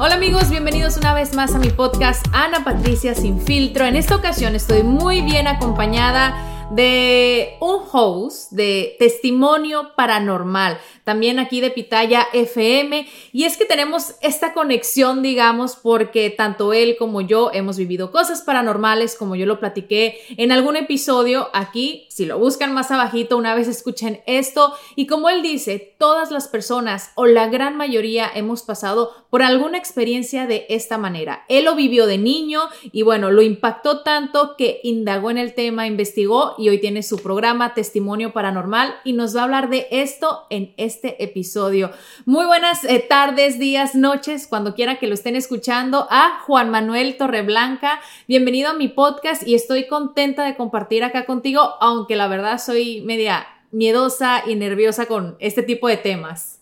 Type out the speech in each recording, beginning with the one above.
Hola amigos, bienvenidos una vez más a mi podcast Ana Patricia Sin Filtro. En esta ocasión estoy muy bien acompañada de un host de Testimonio Paranormal, también aquí de Pitaya FM. Y es que tenemos esta conexión, digamos, porque tanto él como yo hemos vivido cosas paranormales, como yo lo platiqué en algún episodio aquí. Si lo buscan más abajito, una vez escuchen esto. Y como él dice, todas las personas o la gran mayoría hemos pasado por alguna experiencia de esta manera. Él lo vivió de niño y bueno, lo impactó tanto que indagó en el tema, investigó y hoy tiene su programa Testimonio Paranormal y nos va a hablar de esto en este episodio. Muy buenas eh, tardes, días, noches, cuando quiera que lo estén escuchando a Juan Manuel Torreblanca. Bienvenido a mi podcast y estoy contenta de compartir acá contigo, aunque la verdad soy media miedosa y nerviosa con este tipo de temas.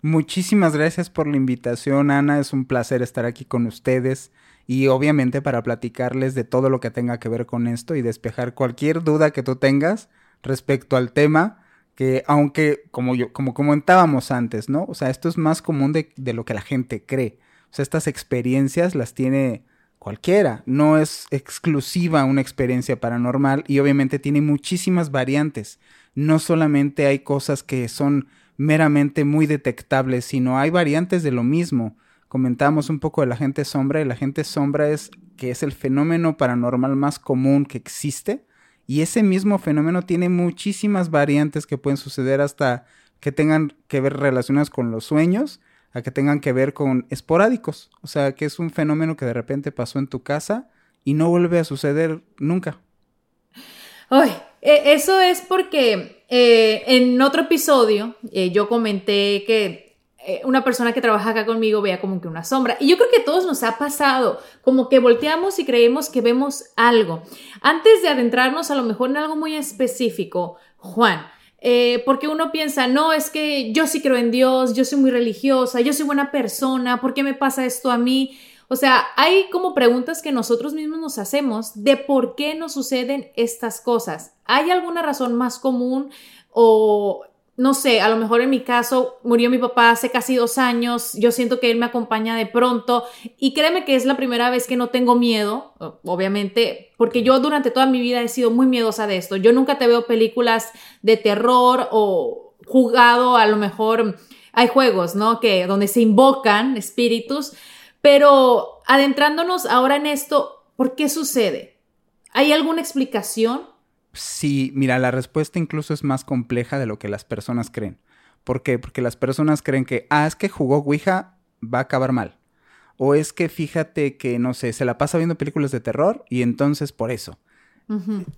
Muchísimas gracias por la invitación, Ana. Es un placer estar aquí con ustedes y obviamente para platicarles de todo lo que tenga que ver con esto y despejar cualquier duda que tú tengas respecto al tema que aunque como yo como comentábamos antes, ¿no? O sea, esto es más común de, lo que la gente cree. O sea, estas experiencias las tiene cualquiera, no es exclusiva una experiencia paranormal y obviamente tiene muchísimas variantes. No solamente hay cosas que son meramente muy detectables, sino hay variantes de lo mismo comentamos un poco de la gente sombra y la gente sombra es que es el fenómeno paranormal más común que existe y ese mismo fenómeno tiene muchísimas variantes que pueden suceder hasta que tengan que ver relacionadas con los sueños, a que tengan que ver con esporádicos, o sea, que es un fenómeno que de repente pasó en tu casa y no vuelve a suceder nunca. Ay, e, eso es porque eh, en otro episodio eh, yo comenté que eh, una persona que trabaja acá conmigo vea como que una sombra. Y yo creo que a todos nos ha pasado, como que volteamos y creemos que vemos algo. Antes de adentrarnos a lo mejor en algo muy específico, Juan, eh, porque uno piensa, no, es que yo sí creo en Dios, yo soy muy religiosa, yo soy buena persona, ¿por qué me pasa esto a mí? O sea, hay como preguntas que nosotros mismos nos hacemos de por qué nos suceden estas cosas. ¿Hay alguna razón más común o no sé, a lo mejor en mi caso murió mi papá hace casi dos años, yo siento que él me acompaña de pronto y créeme que es la primera vez que no tengo miedo, obviamente, porque yo durante toda mi vida he sido muy miedosa de esto. Yo nunca te veo películas de terror o jugado, a lo mejor hay juegos, ¿no? Que donde se invocan espíritus, pero adentrándonos ahora en esto, ¿por qué sucede? ¿Hay alguna explicación? Sí, mira, la respuesta incluso es más compleja de lo que las personas creen. ¿Por qué? Porque las personas creen que, ah, es que jugó Ouija, va a acabar mal. O es que fíjate que, no sé, se la pasa viendo películas de terror y entonces por eso.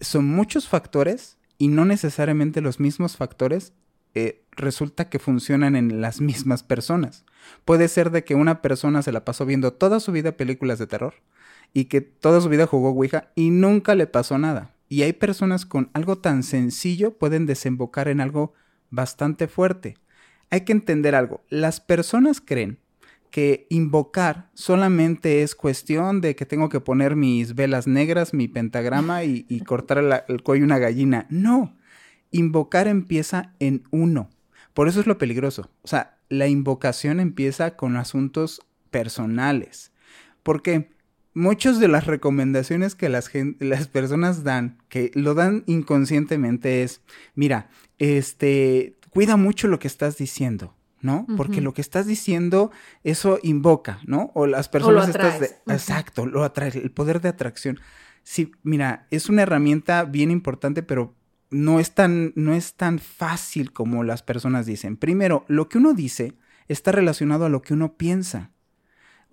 Son muchos factores y no necesariamente los mismos factores eh, resulta que funcionan en las mismas personas. Puede ser de que una persona se la pasó viendo toda su vida películas de terror y que toda su vida jugó Ouija y nunca le pasó nada. Y hay personas con algo tan sencillo pueden desembocar en algo bastante fuerte. Hay que entender algo. Las personas creen que invocar solamente es cuestión de que tengo que poner mis velas negras, mi pentagrama y, cortar el cuello una gallina. No, invocar empieza en uno. Por eso es lo peligroso. O sea, la invocación empieza con asuntos personales. ¿Por qué? Muchas de las recomendaciones que las, las personas dan, que lo dan inconscientemente, es, mira, este, cuida mucho lo que estás diciendo. ¿no? Porque lo que estás diciendo, eso invoca, ¿no? O las personas estas de... Exacto, lo atrae, el poder de atracción. Sí, mira, es una herramienta bien importante, pero no es tan, no es tan fácil como las personas dicen. Primero, lo que uno dice está relacionado a lo que uno piensa.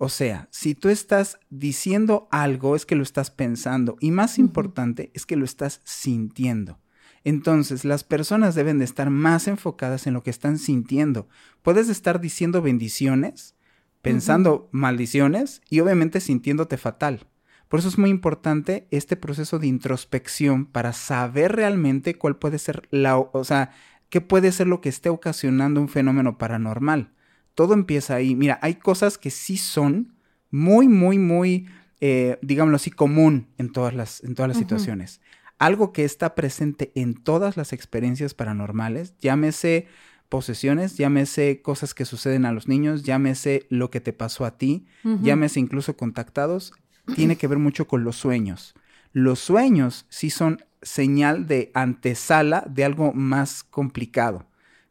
O sea, si tú estás diciendo algo, es que lo estás pensando. Y más importante, es que lo estás sintiendo. Entonces, las personas deben de estar más enfocadas en lo que están sintiendo. Puedes estar diciendo bendiciones, pensando maldiciones y obviamente sintiéndote fatal. Por eso es muy importante este proceso de introspección para saber realmente cuál puede ser la, o sea, qué puede ser lo que esté ocasionando un fenómeno paranormal todo empieza ahí. Mira, hay cosas que sí son muy, muy, muy, eh, digámoslo así, común en todas las, en todas las situaciones. Algo que está presente en todas las experiencias paranormales, llámese posesiones, llámese cosas que suceden a los niños, llámese lo que te pasó a ti, llámese incluso contactados, tiene que ver mucho con los sueños. Los sueños sí son señal de antesala de algo más complicado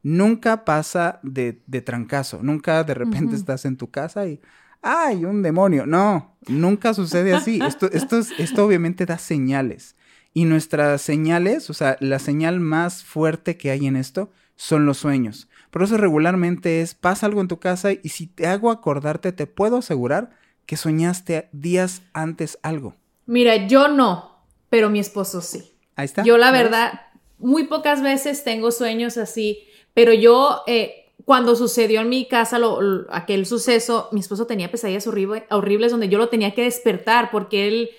nunca pasa de, de trancazo, nunca de repente estás en tu casa y, ¡ay, un demonio! No, nunca sucede así. Esto, esto, esto obviamente da señales. Y nuestras señales, o sea, la señal más fuerte que hay en esto son los sueños. Por eso regularmente es, pasa algo en tu casa y si te hago acordarte, te puedo asegurar que soñaste días antes algo. Mira, yo no, pero mi esposo sí. Ahí está. Yo la verdad, muy pocas veces tengo sueños así pero yo, eh, cuando sucedió en mi casa aquel suceso, mi esposo tenía pesadillas horribles donde yo lo tenía que despertar porque él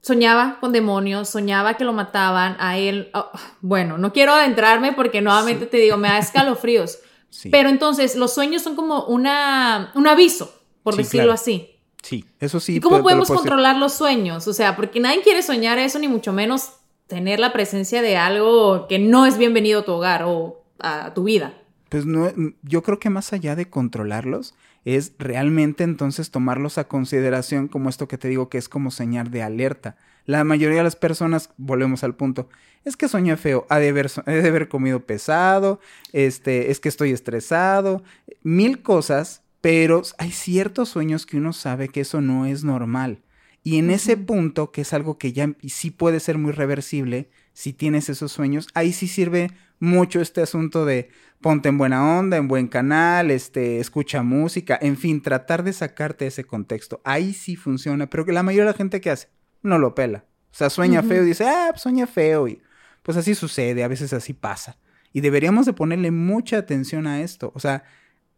soñaba con demonios, soñaba que lo mataban a él. Oh, bueno, no quiero adentrarme porque nuevamente te digo, me da escalofríos. Pero entonces los sueños son como una, un aviso, por decirlo así. Sí, eso sí. ¿Y cómo podemos controlar los sueños? O sea, porque nadie quiere soñar eso, ni mucho menos tener la presencia de algo que no es bienvenido a tu hogar o a tu vida. Pues no, yo creo que más allá de controlarlos, es realmente entonces tomarlos a consideración como esto que te digo que es como señal de alerta. La mayoría de las personas, volvemos al punto, es que soñé feo, ha de haber, de haber comido pesado, este, es que estoy estresado, mil cosas, pero hay ciertos sueños que uno sabe que eso no es normal. Y en ese punto, que es algo que ya sí puede ser muy reversible, si tienes esos sueños, ahí sí sirve mucho este asunto de ponte en buena onda, en buen canal, este, escucha música, en fin, tratar de sacarte ese contexto. Ahí sí funciona, pero que la mayoría de la gente que hace no lo pela. O sea, sueña feo y dice, ah, pues sueña feo y pues así sucede, a veces así pasa. Y deberíamos de ponerle mucha atención a esto. O sea,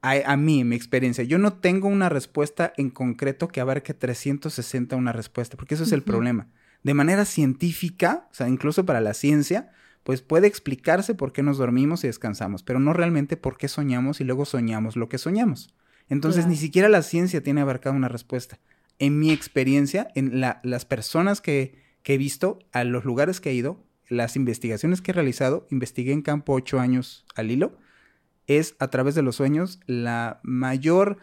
a, a, mí, mi experiencia, yo no tengo una respuesta en concreto que abarque 360 una respuesta, porque eso es el problema. De manera científica, o sea, incluso para la ciencia, pues puede explicarse por qué nos dormimos y descansamos, pero no realmente por qué soñamos y luego soñamos lo que soñamos. Entonces ni siquiera la ciencia tiene abarcado una respuesta. En mi experiencia, en las personas que, que he visto, a los lugares que he ido, las investigaciones que he realizado, investigué en campo ocho años al hilo, es a través de los sueños la mayor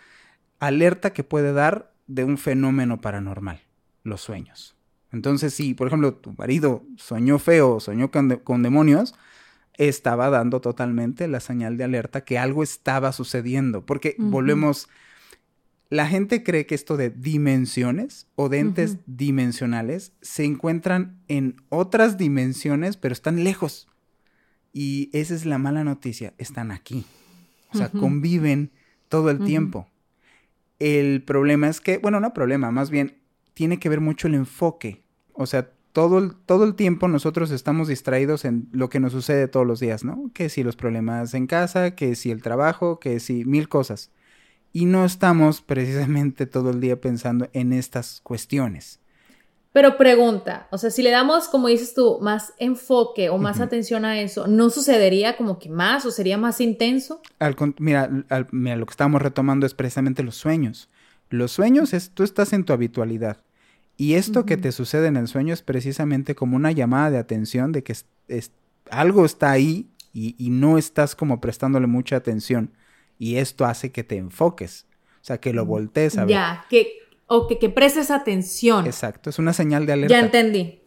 alerta que puede dar de un fenómeno paranormal, los sueños. Entonces, si, por ejemplo, tu marido soñó feo, soñó con, demonios, estaba dando totalmente la señal de alerta que algo estaba sucediendo. Porque volvemos, la gente cree que esto de dimensiones o de entes dimensionales se encuentran en otras dimensiones, pero están lejos. Y esa es la mala noticia, están aquí. O sea, conviven todo el tiempo. El problema es que, bueno, no problema, más bien tiene que ver mucho el enfoque o sea, todo el, todo el tiempo nosotros estamos distraídos en lo que nos sucede todos los días, ¿no? Que si los problemas en casa, que si el trabajo, que si mil cosas. Y no estamos precisamente todo el día pensando en estas cuestiones. Pero pregunta, o sea, si le damos, como dices tú, más enfoque o más atención a eso, ¿no sucedería como que más o sería más intenso? mira, mira, lo que estamos retomando es precisamente los sueños. Los sueños es, tú estás en tu habitualidad. Y esto que te sucede en el sueño es precisamente como una llamada de atención de que algo está ahí y, no estás como prestándole mucha atención. Y esto hace que te enfoques, o sea, que lo voltees a ver. Ya, que o que, que prestes atención. Exacto, es una señal de alerta. Ya entendí.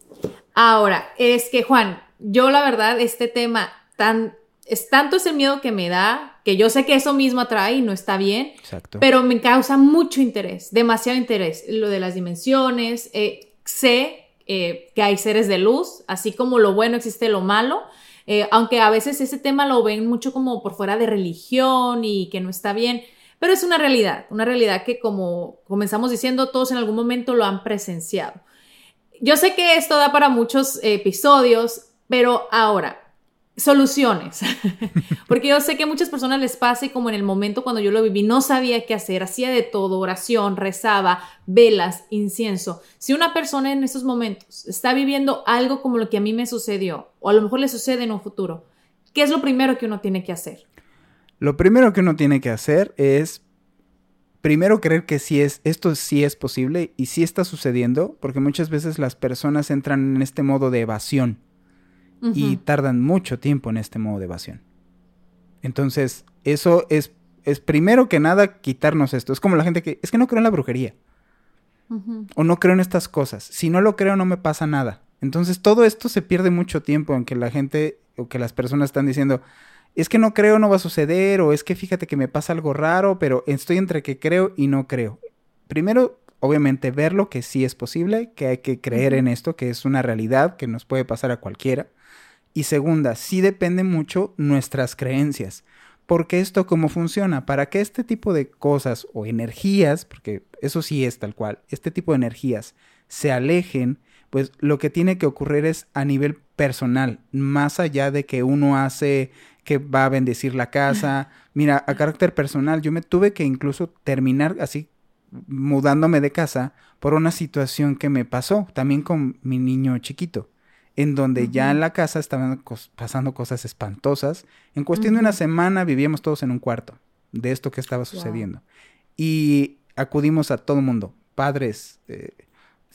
Ahora, es que Juan, yo la verdad, este tema tan, es tanto es el miedo que me da, que yo sé que eso mismo atrae y no está bien, Exacto. pero me causa mucho interés, demasiado interés. Lo de las dimensiones, eh, sé eh, que hay seres de luz, así como lo bueno existe lo malo. eh, aunque a veces ese tema lo ven mucho como por fuera de religión y que no está bien, pero es una realidad, una realidad que como comenzamos diciendo, todos en algún momento lo han presenciado. Yo sé que esto da para muchos episodios, pero ahora, soluciones. Porque yo sé que a muchas personas les pasa y como en el momento cuando yo lo viví, no sabía qué hacer, hacía de todo, oración, rezaba, velas, incienso. Si una persona en esos momentos está viviendo algo como lo que a mí me sucedió, o a lo mejor le sucede en un futuro, ¿qué es lo primero que uno tiene que hacer? Lo primero que uno tiene que hacer es primero creer que sí es, esto sí es posible y sí está sucediendo, porque muchas veces las personas entran en este modo de evasión y tardan mucho tiempo en este modo de evasión. Entonces, eso es, es primero que nada quitarnos esto. Es como la gente que, es que no creo en la brujería o no creo en estas cosas. Si no lo creo, no me pasa nada. Entonces, todo esto se pierde mucho tiempo en que la gente o que las personas están diciendo, es que no creo, no va a suceder, o es que fíjate que me pasa algo raro, pero estoy entre que creo y no creo. Primero, obviamente, ver lo que sí es posible, que hay que creer en esto, que es una realidad que nos puede pasar a cualquiera. Y segunda, sí depende mucho nuestras creencias. Porque esto cómo funciona, para que este tipo de cosas o energías, porque eso sí es tal cual, este tipo de energías se alejen, pues lo que tiene que ocurrir es a nivel personal, más allá de que uno hace que va a bendecir la casa. Mira, a carácter personal, yo me tuve que incluso terminar así mudándome de casa por una situación que me pasó, también con mi niño chiquito, en donde ya en la casa estaban cos- pasando cosas espantosas. En cuestión de una semana vivíamos todos en un cuarto de esto que estaba sucediendo. Y acudimos a todo el mundo, padres, eh,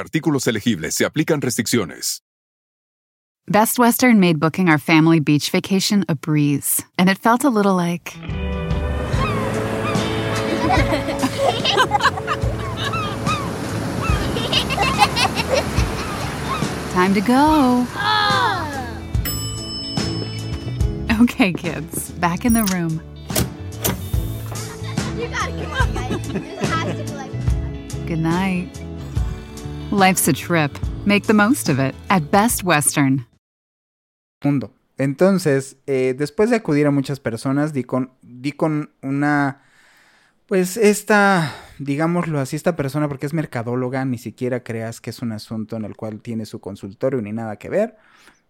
artículos elegibles se aplican restricciones. Best Western made booking our family beach vacation a breeze, and it felt a little like. Time to go. Okay, kids, back in the room. You gotta come on, guys. This has to be like. Good night. Life's a trip. Make the most of it at Best Western. mundo. Entonces, eh, después de acudir a muchas personas, di con, di con una, pues esta, digámoslo así, esta persona, porque es mercadóloga, ni siquiera creas que es un asunto en el cual tiene su consultorio ni nada que ver.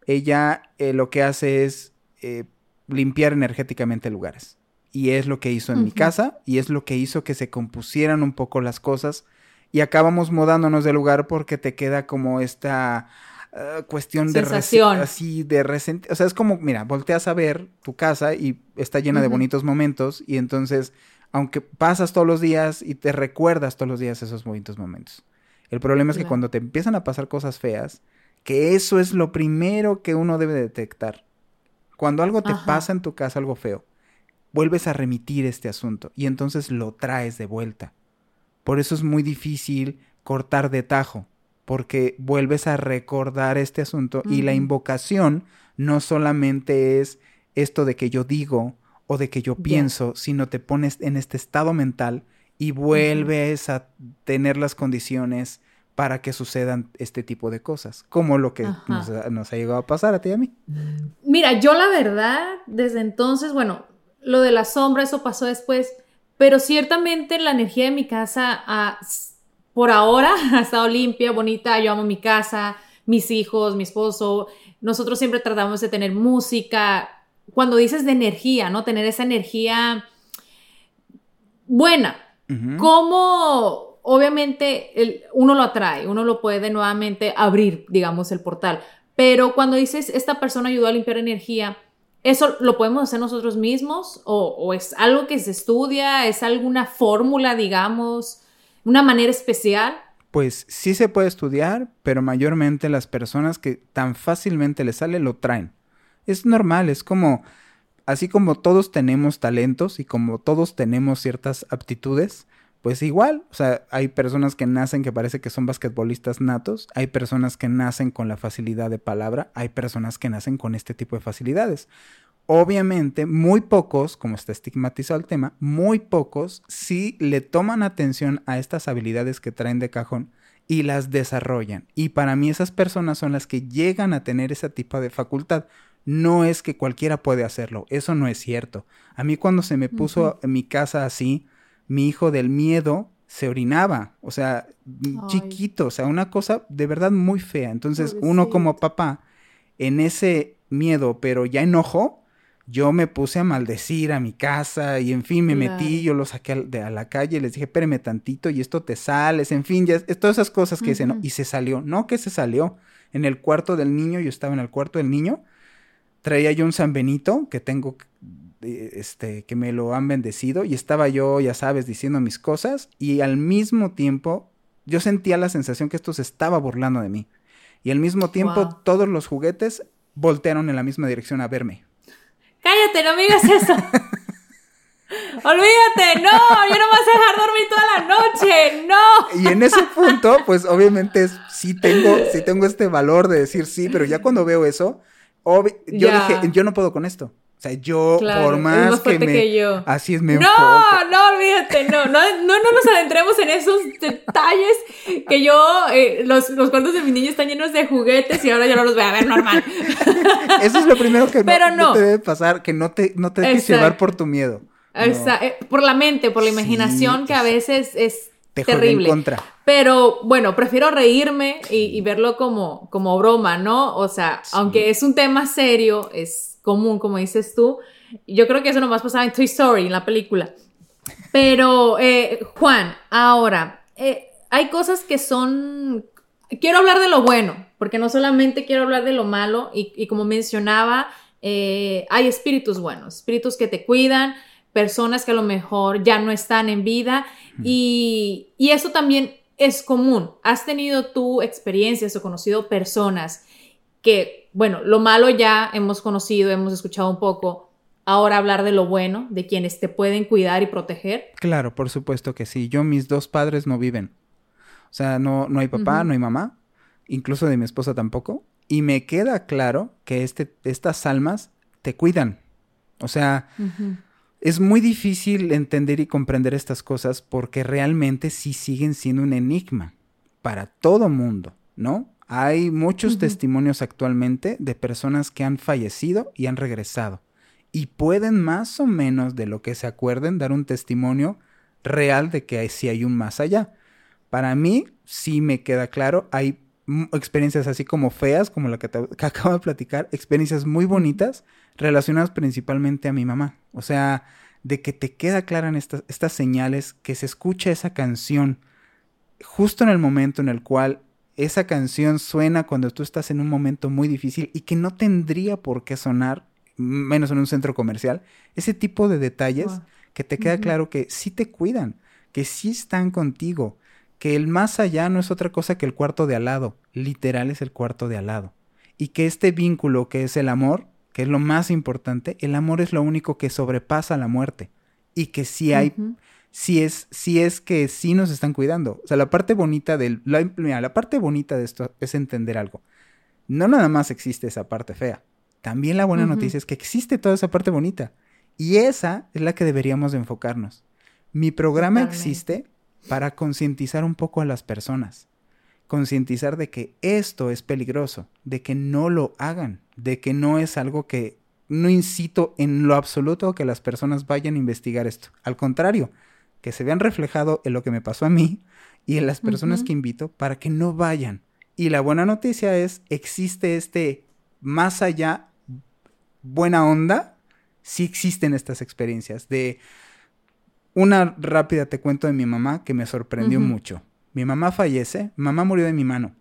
Ella eh, lo que hace es eh, limpiar energéticamente lugares. Y es lo que hizo en mi casa y es lo que hizo que se compusieran un poco las cosas. Y acabamos mudándonos de lugar porque te queda como esta eh, cuestión de Sensación. así de resent- o sea es como mira volteas a ver tu casa y está llena de bonitos momentos y entonces aunque pasas todos los días y te recuerdas todos los días esos bonitos momentos el problema es que Claro. cuando te empiezan a pasar cosas feas que eso es lo primero que uno debe detectar cuando algo te Ajá. pasa en tu casa algo feo vuelves a remitir este asunto y entonces lo traes de vuelta por eso es muy difícil cortar de tajo, porque vuelves a recordar este asunto y la invocación no solamente es esto de que yo digo o de que yo pienso, sino te pones en este estado mental y vuelves a tener las condiciones para que sucedan este tipo de cosas, como lo que nos, ha- nos ha llegado a pasar a ti y a mí. Mira, yo la verdad, desde entonces, bueno, lo de la sombra, eso pasó después, pero ciertamente la energía de mi casa, ah, por ahora, ha estado limpia, bonita, yo amo mi casa, mis hijos, mi esposo, nosotros siempre tratamos de tener música. Cuando dices de energía, ¿no? Tener esa energía buena, Ujú. ¿Cómo, obviamente el, uno lo atrae, uno lo puede nuevamente abrir, digamos, el portal. Pero cuando dices, esta persona ayudó a limpiar energía, ¿eso lo podemos hacer nosotros mismos? ¿O, es algo que se estudia? ¿Es alguna fórmula, digamos? ¿Una manera especial? Pues sí se puede estudiar, pero mayormente las personas que tan fácilmente les sale lo traen. Es normal, es como, así como todos tenemos talentos y como todos tenemos ciertas aptitudes, pues igual, o sea, hay personas que nacen que parece que son basquetbolistas natos, hay personas que nacen con la facilidad de palabra, hay personas que nacen con este tipo de facilidades. Obviamente, muy pocos, como está estigmatizado el tema, muy pocos sí le toman atención a estas habilidades que traen de cajón y las desarrollan. Y para mí esas personas son las que llegan a tener ese tipo de facultad. No es que cualquiera puede hacerlo, eso no es cierto. A mí cuando se me puso en mi casa así, mi hijo del miedo se orinaba, o sea, chiquito, o sea, una cosa de verdad muy fea. Entonces, uno como papá, en ese miedo, pero ya enojo, yo me puse a maldecir a mi casa y en fin me metí, yo lo saqué a, de, a la calle y les dije, espérame tantito y esto te sales, en fin, ya, todas esas cosas que dicen, ¿no? Y se salió, no que se salió, en el cuarto del niño, yo estaba en el cuarto del niño, traía yo un San Benito que tengo, este, que me lo han bendecido y estaba yo, ya sabes, diciendo mis cosas y al mismo tiempo yo sentía la sensación que esto se estaba burlando de mí. Y al mismo tiempo todos los juguetes voltearon en la misma dirección a verme. Cállate, no me digas eso. Olvídate, no, yo no me vas a dejar dormir toda la noche, no. Y en ese punto, pues obviamente sí tengo, sí tengo este valor de decir sí, pero ya cuando veo eso, yo dije, yo no puedo con esto. O sea, yo, por más, que me... yo. Así es, me No, no, olvídate, no, no, no, no nos adentremos en esos detalles que yo, eh, los, los cuartos de mi niño están llenos de juguetes y ahora yo no los voy a ver normal. Eso es lo primero que no, te debe pasar, que no te, no te dejes llevar por tu miedo. Eh, por la mente, por la imaginación, que a veces es terrible. contra. Pero bueno, prefiero reírme y, verlo como, como broma, ¿no? O sea, aunque es un tema serio, es común, como dices tú. Yo creo que eso nomás pasaba en Toy Story, en la película. Pero, eh, Juan, ahora, eh, hay cosas que son... Quiero hablar de lo bueno, porque no solamente quiero hablar de lo malo, y, como mencionaba, eh, hay espíritus buenos, espíritus que te cuidan, personas que a lo mejor ya no están en vida, y, y eso también es común. ¿Has tenido tú experiencias o conocido personas que, bueno, lo malo ya hemos conocido, hemos escuchado un poco, ahora hablar de lo bueno, de quienes te pueden cuidar y proteger? Claro, por supuesto que sí. Yo, mis dos padres no viven. O sea, no, no hay papá, no hay mamá, incluso de mi esposa tampoco. Y me queda claro que este, estas almas te cuidan. O sea, es muy difícil entender y comprender estas cosas porque realmente sí siguen siendo un enigma para todo mundo, ¿no? Hay muchos testimonios actualmente de personas que han fallecido y han regresado y pueden más o menos de lo que se acuerden dar un testimonio real de que sí hay un más allá. Para mí sí me queda claro, hay experiencias así como feas, como la que, que acabo de platicar, experiencias muy bonitas relacionadas principalmente a mi mamá. O sea, de que te queda clara en estas, estas señales, que se escucha esa canción justo en el momento en el cual esa canción suena cuando tú estás en un momento muy difícil y que no tendría por qué sonar, menos en un centro comercial. Ese tipo de detalles que te queda claro que sí te cuidan, que sí están contigo, que el más allá no es otra cosa que el cuarto de al lado, literal es el cuarto de al lado. Y que este vínculo que es el amor, que es lo más importante, el amor es lo único que sobrepasa la muerte. Y que si hay, si es, si es que sí nos están cuidando. O sea, la parte bonita del, la, la parte bonita de esto es entender algo. No nada más existe esa parte fea. También la buena noticia es que existe toda esa parte bonita. Y esa es la que deberíamos de enfocarnos. Mi programa existe para concientizar un poco a las personas concientizar de que esto es peligroso, de que no lo hagan, de que no es algo que no incito en lo absoluto que las personas vayan a investigar esto. Al contrario, que se vean reflejado en lo que me pasó a mí y en las personas que invito para que no vayan. Y la buena noticia es, existe este más allá buena onda, sí existen estas experiencias de Una rápida te cuento de mi mamá que me sorprendió mucho. Mi mamá fallece, mamá murió de mi mano.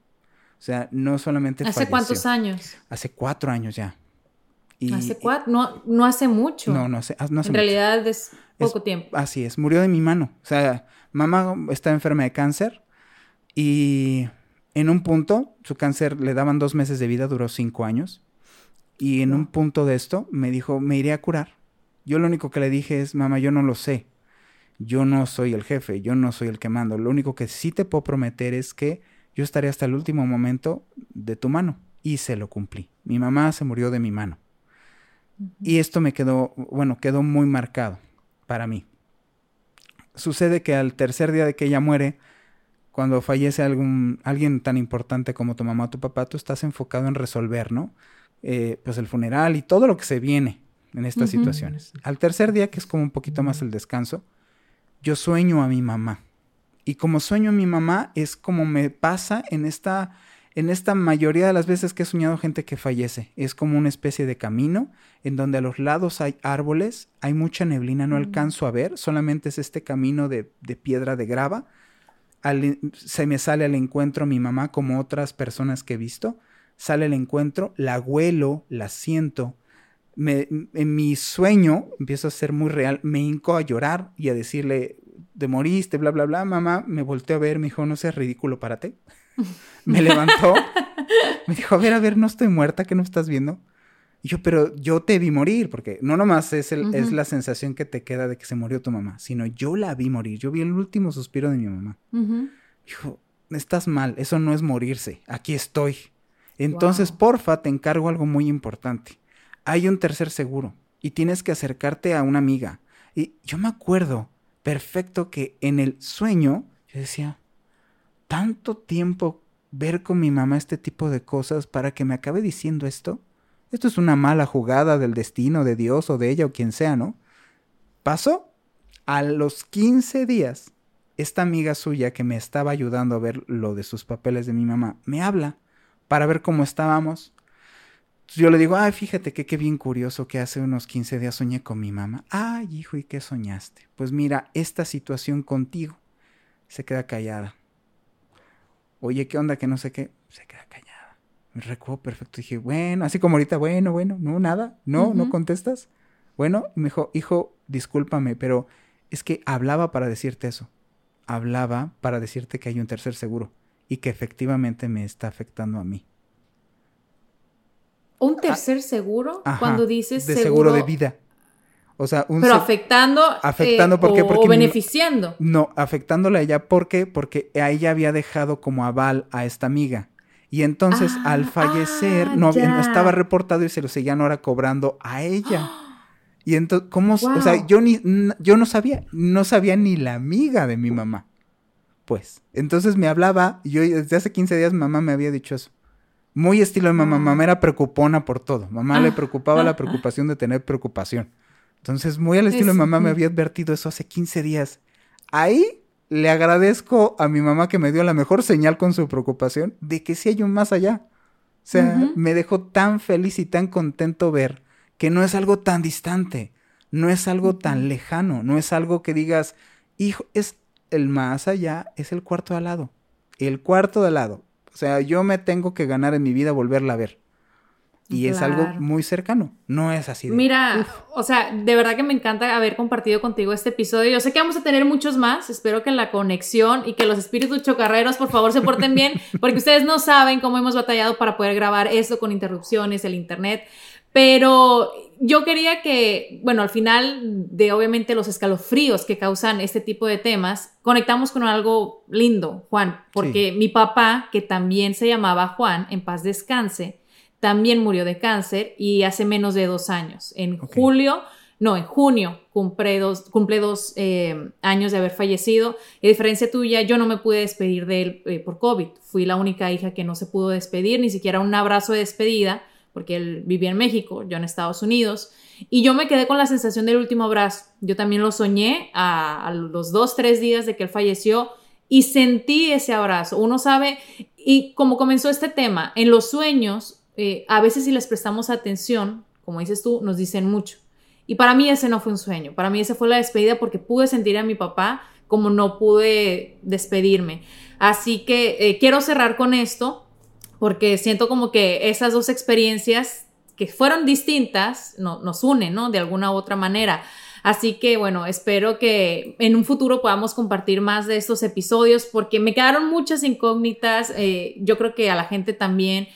O sea, no solamente ¿Hace falleció. cuántos años? Hace cuatro años ya. Y- ¿Hace cuatro? No, no hace mucho. No, no hace, ah, no hace en mucho. realidad es poco Es- tiempo. Así es, murió de mi mano. O sea, mamá está enferma de cáncer y en un punto, su cáncer le daban dos meses de vida, duró cinco años. Y en un punto de esto me dijo, me iré a curar. Yo lo único que le dije es, mamá, yo no lo sé. Yo no soy el jefe, yo no soy el que mando. Lo único que sí te puedo prometer es que yo estaré hasta el último momento de tu mano. Y se lo cumplí. Mi mamá se murió de mi mano. Y esto me quedó, bueno, quedó muy marcado para mí. Sucede que al tercer día de que ella muere, cuando fallece algún, alguien tan importante como tu mamá o tu papá, tú estás enfocado en resolver, ¿no? Eh, pues el funeral y todo lo que se viene en estas situaciones. Al tercer día, que es como un poquito más el descanso, yo sueño a mi mamá. Y como sueño a mi mamá, es como me pasa en esta, en esta mayoría de las veces que he soñado gente que fallece. Es como una especie de camino en donde a los lados hay árboles, hay mucha neblina, no alcanzo a ver, solamente es este camino de, de piedra de grava. Al- se me sale al encuentro mi mamá como otras personas que he visto. Sale al encuentro, la huelo, la siento. Me- en mi sueño empiezo a ser muy real. Me hinco a llorar y a decirle, de moriste, bla, bla, bla. Mamá me volteó a ver, me dijo, no seas ridículo, párate. Me levantó, me dijo, a ver, a ver, no estoy muerta, ¿qué no estás viendo? Y yo, pero yo te vi morir, porque no nomás es, el, es la sensación que te queda de que se murió tu mamá, sino yo la vi morir, yo vi el último suspiro de mi mamá. Dijo, estás mal, eso no es morirse, aquí estoy. Entonces, Wow. porfa, te encargo algo muy importante. Hay un tercer seguro y tienes que acercarte a una amiga. Y yo me acuerdo perfecto que en el sueño yo decía, tanto tiempo ver con mi mamá este tipo de cosas para que me acabe diciendo esto. Esto es una mala jugada del destino, de Dios o de ella o quien sea, ¿no? Pasó. A los 15 días, esta amiga suya que me estaba ayudando a ver lo de sus papeles de mi mamá, me habla para ver cómo estábamos. Yo le digo, ay, fíjate que qué bien curioso que hace unos 15 días soñé con mi mamá. Ay, hijo, ¿y qué soñaste? Pues mira, esta situación contigo. Se queda callada. Oye, ¿qué onda? Que no sé qué. Se queda callada. Me recuerdo perfecto. Dije, bueno, así como ahorita, bueno, bueno, no, nada. No, no contestas. Bueno, y me dijo, hijo, discúlpame, pero es que hablaba para decirte eso. Hablaba para decirte que hay un tercer seguro y que efectivamente me está afectando a mí. Un tercer seguro Ajá, cuando dices de seguro, seguro de vida. O sea, un Pero se- afectando, Afectando, eh, ¿por qué? o, Porque o beneficiando. No, afectándole a ella. ¿Por qué? Porque a ella había dejado como aval a esta amiga. Y entonces Ah, al fallecer ah, no, había- no ya. estaba reportado y se lo seguían ahora cobrando a ella. Y entonces, ¿cómo? O sea, yo, ni, yo no sabía, no sabía ni la amiga de mi mamá. Pues, entonces me hablaba, y yo desde hace 15 días mamá me había dicho eso. Muy estilo de mamá, Ah. mamá era preocupona por todo. Mamá le Ah, preocupaba ah, la preocupación de tener preocupación. Entonces, muy al estilo de mamá me había advertido eso hace 15 días. Ahí le agradezco a mi mamá que me dio la mejor señal con su preocupación de que sí hay un más allá. O sea, me dejó tan feliz y tan contento ver que no es algo tan distante, no es algo tan lejano, no es algo que digas, hijo, es el más allá, es el cuarto de al lado. El cuarto de al lado. O sea, yo me tengo que ganar en mi vida volverla a ver. Y es algo muy cercano, no es así de... Mira, o sea, de verdad que me encanta haber compartido contigo este episodio. Yo sé que vamos a tener muchos más. Espero que la conexión y que los espíritus chocarreros, por favor, se porten bien, porque ustedes no saben cómo hemos batallado para poder grabar esto con interrupciones, el internet. Pero yo quería que, bueno, al final de obviamente los escalofríos que causan este tipo de temas, conectamos con algo lindo, Juan, porque mi papá, que también se llamaba Juan, en paz descanse, también murió de cáncer y hace menos de dos años. En julio, no, en junio cumple dos, cumple dos eh, años de haber fallecido. Y a diferencia tuya, yo no me pude despedir de él eh, por COVID. Fui la única hija que no se pudo despedir, ni siquiera un abrazo de despedida, porque él vivía en México, yo en Estados Unidos. Y yo me quedé con la sensación del último abrazo. Yo también lo soñé a, a los dos, tres días de que él falleció y sentí ese abrazo. Uno sabe, y como comenzó este tema, en los sueños, eh, a veces si les prestamos atención, como dices tú, nos dicen mucho. Y para mí ese no fue un sueño, para mí ese fue la despedida porque pude sentir a mi papá como no pude despedirme. Así que eh, quiero cerrar con esto porque siento como que esas dos experiencias que fueron distintas no, nos unen, ¿no? De alguna u otra manera. Así que bueno, espero que en un futuro podamos compartir más de estos episodios porque me quedaron muchas incógnitas, eh, yo creo que a la gente también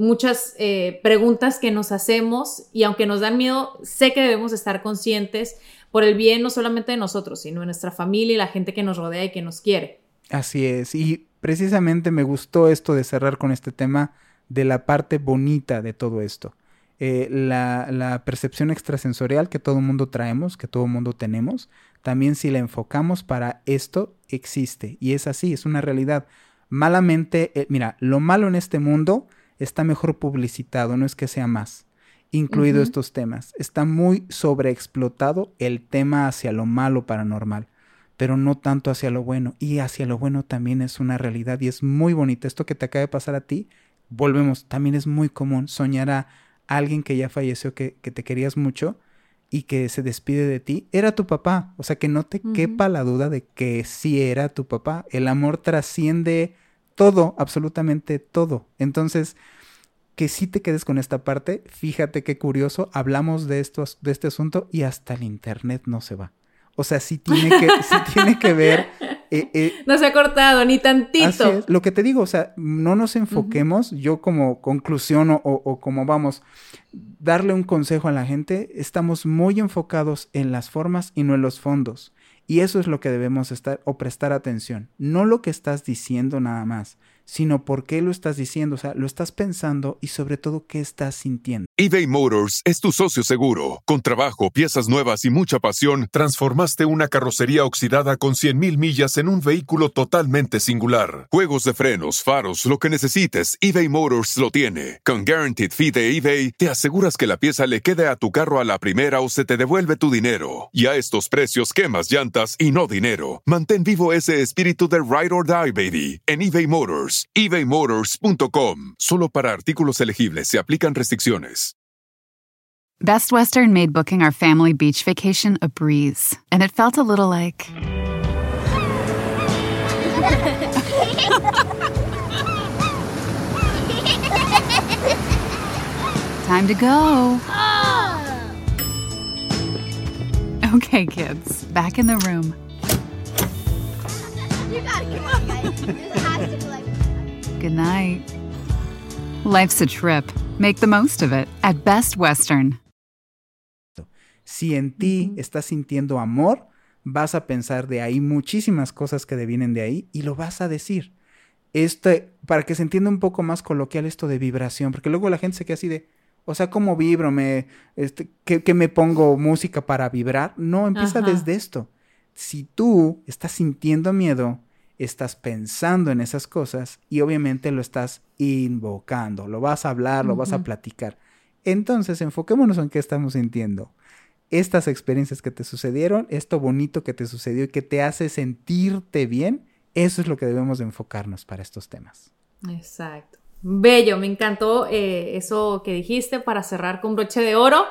muchas eh, preguntas que nos hacemos y aunque nos dan miedo, sé que debemos estar conscientes por el bien no solamente de nosotros, sino de nuestra familia y la gente que nos rodea y que nos quiere. Así es, y precisamente me gustó esto de cerrar con este tema de la parte bonita de todo esto. Eh, la, percepción extrasensorial que todo mundo traemos, que todo mundo tenemos, también si la enfocamos para esto, existe. Y es así, es una realidad. Malamente, eh, mira, lo malo en este mundo está mejor publicitado, no es que sea más, incluido estos temas. Está muy sobreexplotado el tema hacia lo malo paranormal, pero no tanto hacia lo bueno. Y hacia lo bueno también es una realidad y es muy bonito. Esto que te acaba de pasar a ti, volvemos, también es muy común soñar a alguien que ya falleció, que, que te querías mucho y que se despide de ti, era tu papá. O sea, que no te quepa la duda de que sí era tu papá. El amor trasciende todo, absolutamente todo. Entonces, que sí te quedes con esta parte, fíjate qué curioso, hablamos de, estos, de este asunto y hasta el internet no se va. O sea, sí tiene que, sí tiene que ver eh, eh, no se ha cortado ni tantito. Lo que te digo, o sea, no nos enfoquemos, yo como conclusión o, como vamos, darle un consejo a la gente, estamos muy enfocados en las formas y no en los fondos. Y eso es lo que debemos estar o prestar atención. No lo que estás diciendo nada más, sino por qué lo estás diciendo, o sea, lo estás pensando y sobre todo qué estás sintiendo. eBay Motors es tu socio seguro. Con trabajo, piezas nuevas y mucha pasión, transformaste una carrocería oxidada con 100.000 millas en un vehículo totalmente singular. Juegos de frenos, faros, lo que necesites, eBay Motors lo tiene. Con Guaranteed Fee de eBay, te aseguras que la pieza le quede a tu carro a la primera o se te devuelve tu dinero. Y a estos precios, quemas llantas y no dinero. Mantén vivo ese espíritu de Ride or Die, baby, en eBay Motors ebaymotors.com. Solo para artículos elegibles se aplican restricciones. Best Western made booking our family beach vacation a breeze, and it felt a little like. Time to go. Okay, kids, back in the room. Good night. Life's a trip. Make the most of it at Best Western. Si en ti estás sintiendo amor, vas a pensar de ahí muchísimas cosas que devienen de ahí y lo vas a decir. Este, para que se entienda un poco más coloquial esto de vibración, porque luego la gente se queda así de, o sea, ¿cómo vibro? Me, este, ¿qué, me pongo música para vibrar? No, empieza desde esto. Si tú estás sintiendo miedo, estás pensando en esas cosas y obviamente lo estás invocando, lo vas a hablar, lo vas a platicar. Entonces, enfoquémonos en qué estamos sintiendo. Estas experiencias que te sucedieron, esto bonito que te sucedió y que te hace sentirte bien, eso es lo que debemos de enfocarnos para estos temas. Exacto. Bello, me encantó eh, eso que dijiste para cerrar con broche de oro.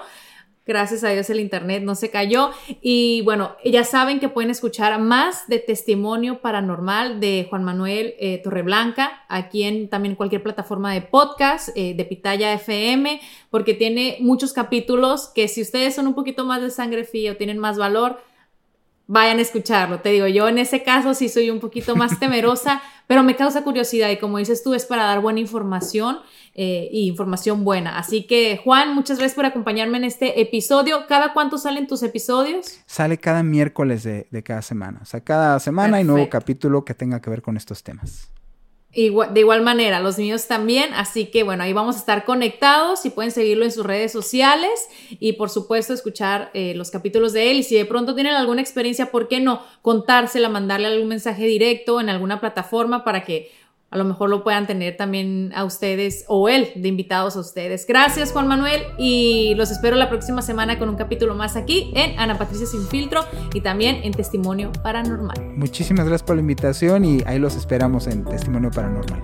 Gracias a Dios el internet no se cayó. Y bueno, ya saben que pueden escuchar más de testimonio paranormal de Juan Manuel eh, Torreblanca, aquí en también cualquier plataforma de podcast, eh, de Pitaya FM, porque tiene muchos capítulos que si ustedes son un poquito más de sangre fría o tienen más valor, vayan a escucharlo. Te digo, yo en ese caso sí soy un poquito más temerosa, pero me causa curiosidad y como dices tú, es para dar buena información eh, y información buena. Así que, Juan, muchas gracias por acompañarme en este episodio. ¿Cada cuánto salen tus episodios? Sale cada miércoles de, cada semana. O sea, cada semana hay nuevo capítulo que tenga que ver con estos temas de igual manera, los míos también, así que bueno, ahí vamos a estar conectados y pueden seguirlo en sus redes sociales y por supuesto escuchar eh, los capítulos de él. Y si de pronto tienen alguna experiencia, ¿por qué no contársela, mandarle algún mensaje directo en alguna plataforma para que a lo mejor lo puedan tener también a ustedes o él de invitados a ustedes. Gracias Juan Manuel y los espero la próxima semana con un capítulo más aquí en Ana Patricia Sin Filtro y también en Testimonio Paranormal. Muchísimas gracias por la invitación y ahí los esperamos en Testimonio Paranormal.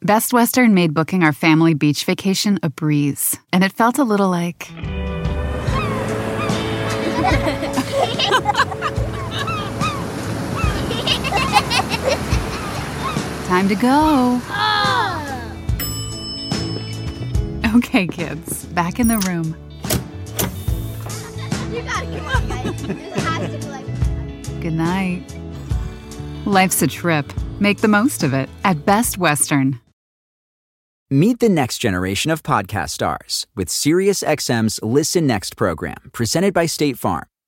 Best Western made booking our family beach vacation a breeze, and it felt a little like. Time to go. Oh. Okay, kids, back in the room. You gotta come on, guys. This has to be like. Good night. Life's a trip. Make the most of it at Best Western. Meet the next generation of podcast stars with SiriusXM's Listen Next program, presented by State Farm.